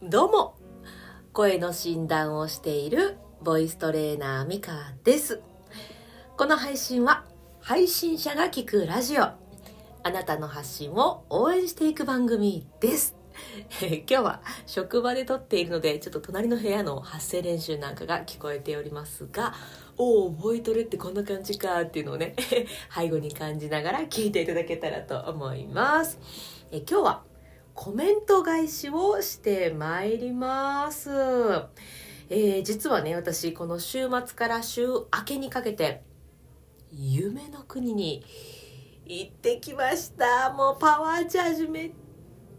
どうも。声の診断をしているボイストレーナーミカです。この配信は配信者が聞くラジオ。あなたの発信を応援していく番組です。今日は職場で撮っているのでちょっと隣の部屋の発声練習なんかが聞こえておりますがおおボイトレってこんな感じかっていうのをね 背後に感じながら聞いていただけたらと思います。え今日はコメント返しをしてまいります。えー、実はね、私、この週末から週明けにかけて、夢の国に行ってきました。もうパワーチャージめっ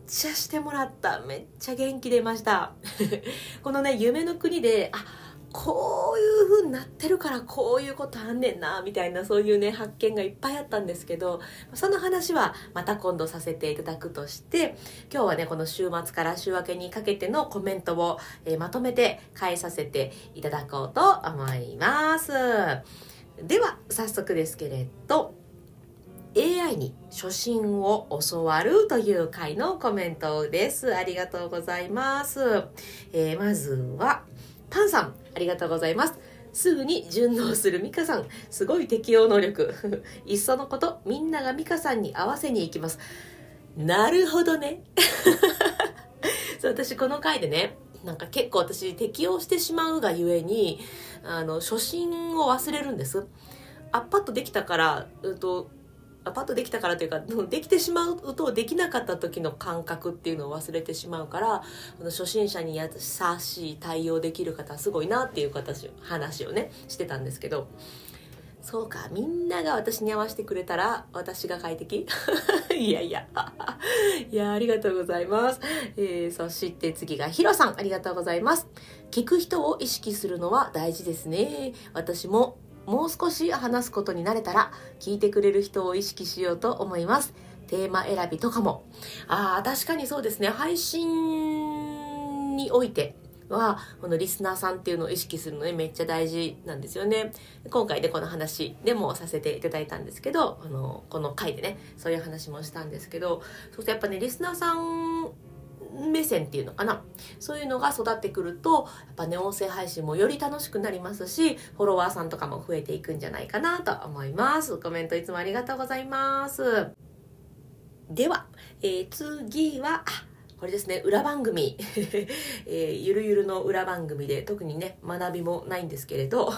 ちゃしてもらった。めっちゃ元気出ました。このね、夢の国で、あ、こういう風になってるからこういうことあんねんなみたいなそういうね発見がいっぱいあったんですけどその話はまた今度させていただくとして今日はねこの週末から週明けにかけてのコメントを、え、まとめて返させていただこうと思いますでは早速ですけれど AI に初心を教わるという回のコメントです。ありがとうございます。えー、まずは、パンさん、ありがとうございます。すぐに順応するミカさん。すごい適応能力。いっそのこと、みんながミカさんに合わせに行きます。なるほどね。そう私この回でね、なんか結構私適応してしまうがゆえに、あの、初心を忘れるんです。あ、パッとできたから、うんと、パッとできたからというかできてしまうとできなかった時の感覚っていうのを忘れてしまうから初心者に優しい対応できる方はすごいなっていう形話をねしてたんですけどそうかみんなが私に合わせてくれたら私が快適？いやいや。いやありがとうございます、えー、そして次がヒロさん。ありがとうございます。聞く人を意識するのは大事ですね。私ももう少し話すことになれたら聞いてくれる人を意識しようと思います。テーマ選びとかも。あ確かにそうですね。配信においてはこのリスナーさんっていうのを意識するのねめっちゃ大事なんですよね。今回でこの話でもさせていただいたんですけどあのこの回でねそういう話もしたんですけどそうするとやっぱねリスナーさん目線っていうのかな。そういうのが育ってくるとやっぱね音声配信もより楽しくなりますしフォロワーさんとかも増えていくんじゃないかなと思います。コメントいつもありがとうございます。では、えー、次はこれですね。裏番組、えー、ゆるゆるの裏番組で特にね学びもないんですけれど。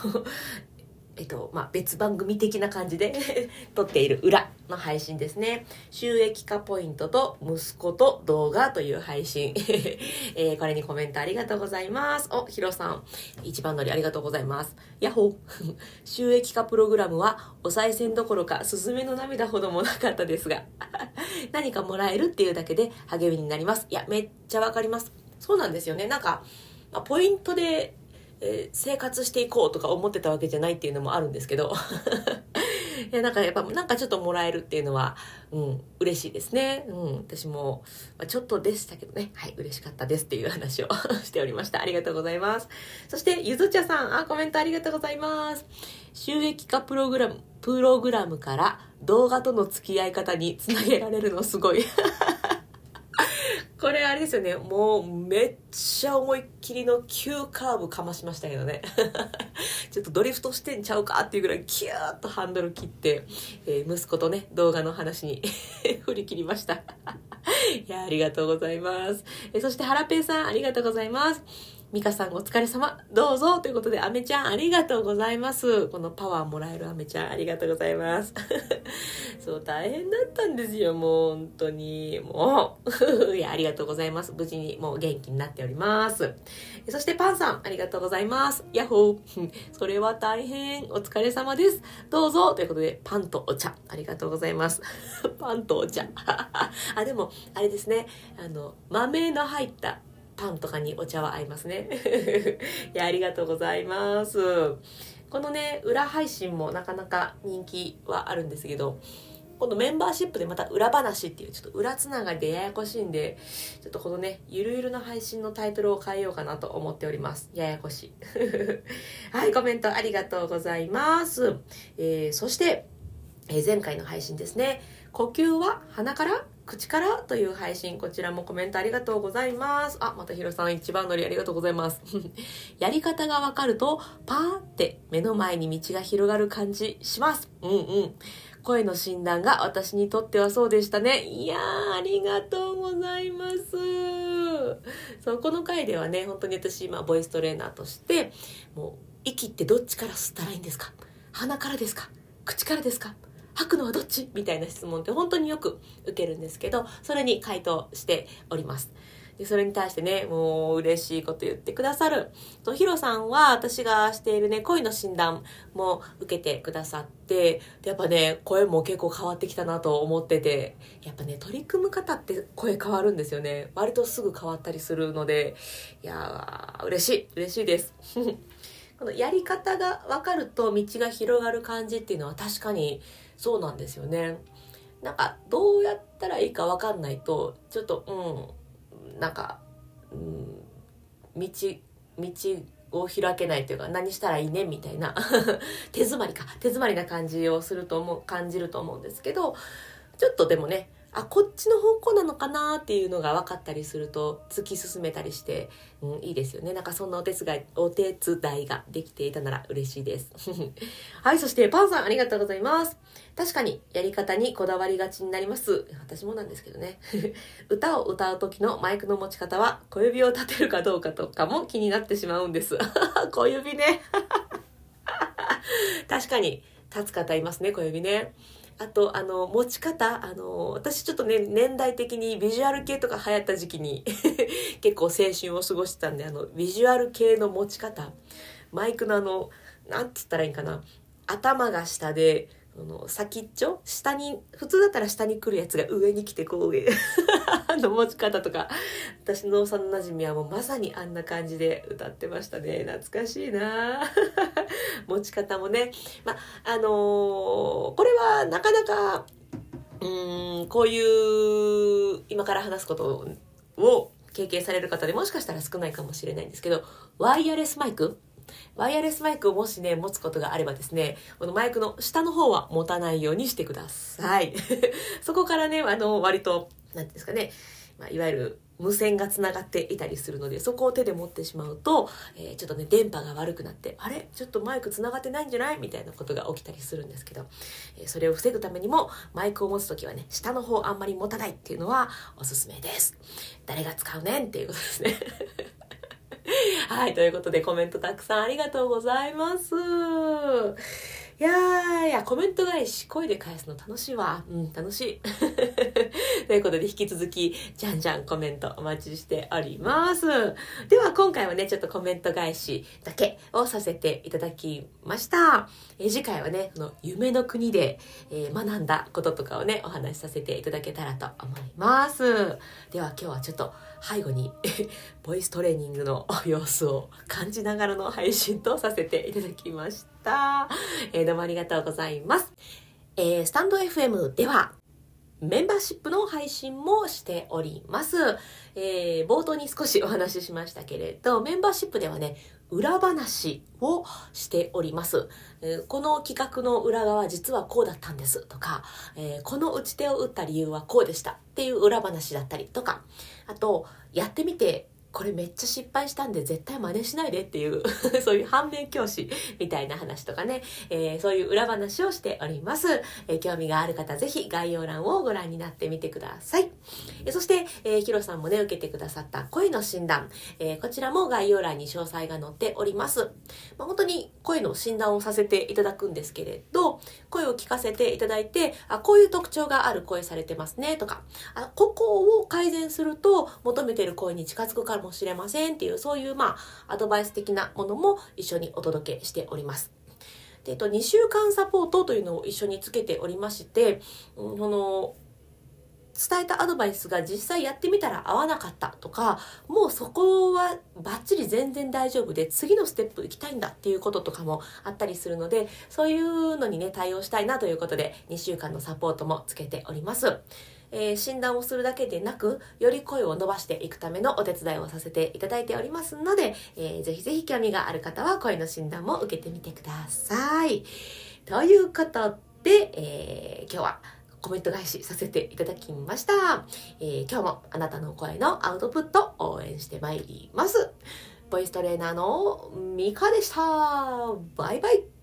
えっと、まあ、別番組的な感じで 撮っている裏の配信ですね。収益化ポイントと息子と動画という配信。えー、これにコメントありがとうございます。お、ヒロさん、一番乗りありがとうございます。ヤッホー 収益化プログラムはお賽銭どころか、すずめの涙ほどもなかったですが、何かもらえるっていうだけで励みになります。いや、めっちゃわかります。そうなんですよね。なんか、まあ、ポイントでえー、生活していこうとか思ってたわけじゃないっていうのもあるんですけど いやなんかやっぱなんかちょっともらえるっていうのは、うん、嬉しいですね。うん、私も、まあ、ちょっとでしたけどね、はい、嬉しかったですっていう話をしておりました。ありがとうございます。そして、ゆずちゃさん、あ、コメントありがとうございます。収益化プログラム、プログラムから動画との付き合い方につなげられるのすごい。これあれですよね。もうめっちゃ思いっきりの急カーブかましましたけどね。ちょっとドリフトしてんちゃうかっていうぐらいキューッとハンドル切って、えー、息子とね動画の話に 振り切りました。いやありがとうございます、え、そしてハラペーさんありがとうございます。ミカさんお疲れ様。どうぞということで、アメちゃんありがとうございます。このパワーもらえるアメちゃんありがとうございます。そう、大変だったんですよ、もう本当に。もう。いや、ありがとうございます。無事にもう元気になっております。そしてパンさん、ありがとうございます。ヤッホー。それは大変。お疲れ様です。どうぞということで、パンとお茶。ありがとうございます。パンとお茶。あ、でも、あれですね。あの、豆の入ったパンとかにお茶は合いますね。いやありがとうございます。このね裏配信もなかなか人気はあるんですけど今度メンバーシップでまた裏話っていうちょっと裏つながりでややこしいんでちょっとこのねゆるゆるな配信のタイトルを変えようかなと思っております。ややこしい。はいコメントありがとうございます、えー、そして、えー、前回の配信ですね。呼吸は鼻から？口からという配信、こちらもコメントありがとうございます。あ、またひろさん一番乗りありがとうございます。やり方がわかると、パーって目の前に道が広がる感じします。うんうん。声の診断が私にとってはそうでしたね。いやー、ありがとうございます。そう、この回ではね、本当に私、今、ボイストレーナーとして、もう、息ってどっちから吸ったらいいんですか？鼻からですか？口からですか？吐くのはどっち？みたいな質問って本当によく受けるんですけど、それに回答しております。でそれに対してね、もう嬉しいこと言ってくださる。と、ヒロさんは私がしているね、恋の診断も受けてくださって、やっぱね、声も結構変わってきたなと思ってて、やっぱね、取り組む方って声変わるんですよね。割とすぐ変わったりするので、いやー、嬉しい、嬉しいです。このやり方が分かると道が広がる感じっていうのは確かにそうなんですよね。なんかどうやったらいいか分かんないとちょっとうんなんか、うん、道道を開けないというか何したらいいねみたいな 手詰まりか手詰まりな感じをすると思う感じると思うんですけどちょっとでもねあこっちの方向なのかなっていうのが分かったりすると突き進めたりして、うん、いいですよね。なんかそんなお手伝いお手伝いができていたなら嬉しいです。はいそしてパンさんありがとうございます。確かにやり方にこだわりがちになります。私もなんですけどね。歌を歌う時のマイクの持ち方は小指を立てるかどうかとかも気になってしまうんです。小指ね。確かに。立つ方いますね小指ね。あと、あの、持ち方、あの、私ちょっとね、年代的にビジュアル系とか流行った時期に 結構青春を過ごしてたんで、あの、ビジュアル系の持ち方、マイクのあの、なんつったらいいんかな、頭が下で、あの先っちょ下に普通だったら下に来るやつが上に来てこう上。の持ち方とか私の幼なじみはもうまさにあんな感じで歌ってましたね。懐かしいな。持ち方もね。まあのーこれはなかなかうーんこういう今から話すことを経験される方でもしかしたら少ないかもしれないんですけどワイヤレスマイク？ワイヤレスマイクをもしね、持つことがあればですね、このマイクの下の方は持たないようにしてください。そこからね、あの、割と、なんていうんですかね、まあ、いわゆる無線がつながっていたりするので、そこを手で持ってしまうと、えーちょっとね、電波が悪くなって、あれ？ちょっとマイクつながってないんじゃない？みたいなことが起きたりするんですけど、えーそれを防ぐためにも、マイクを持つときはね、下の方あんまり持たないっていうのはおすすめです。誰が使うねんっていうことですね。はい、ということでコメントたくさんありがとうございます。いやー、いや、コメント返し、声で返すの楽しいわ。うん、楽しい。ということで、引き続き、じゃんじゃんコメントお待ちしております。では、今回はね、ちょっとコメント返しだけをさせていただきました。え次回はね、この夢の国で、えー学んだこととかをね、お話しさせていただけたらと思います。では、今日はちょっと背後に ボイストレーニングの様子を感じながらの配信とさせていただきました。えーどうもありがとうございます。えースタンド FM では、メンバーシップの配信もしております。えー冒頭に少しお話ししましたけれど、メンバーシップではね、裏話をしております。えーこの企画の裏側実はこうだったんですとか、えーこの打ち手を打った理由はこうでしたっていう裏話だったりとか、あと、やってみて、これめっちゃ失敗したんで絶対真似しないでっていう そういう反面教師みたいな話とかね、えーそういう裏話をしております、えー興味がある方ぜひ概要欄をご覧になってみてください。えーそして、えーヒロさんもね受けてくださった声の診断、えーこちらも概要欄に詳細が載っております、まあ、本当に声の診断をさせていただくんですけれど声を聞かせていただいてあこういう特徴がある声されてますねとかあここを改善すると求めてる声に近づくかもしれませんっていうそういうまあアドバイス的なものも一緒にお届けしております。でえっと、2週間サポートというのを一緒につけておりまして、うん、その伝えたアドバイスが実際やってみたら合わなかったとかもうそこはバッチリ全然大丈夫で次のステップ行きたいんだっていうこととかもあったりするのでそういうのにね対応したいなということで2週間のサポートもつけております。えー診断をするだけでなくより声を伸ばしていくためのお手伝いをさせていただいておりますので、えーぜひぜひ興味がある方は声の診断も受けてみてください。ということで、えー今日はコメント返しさせていただきました。えー、今日もあなたの声のアウトプット応援してまいります。ボイストレーナーのミカでした。バイバイ。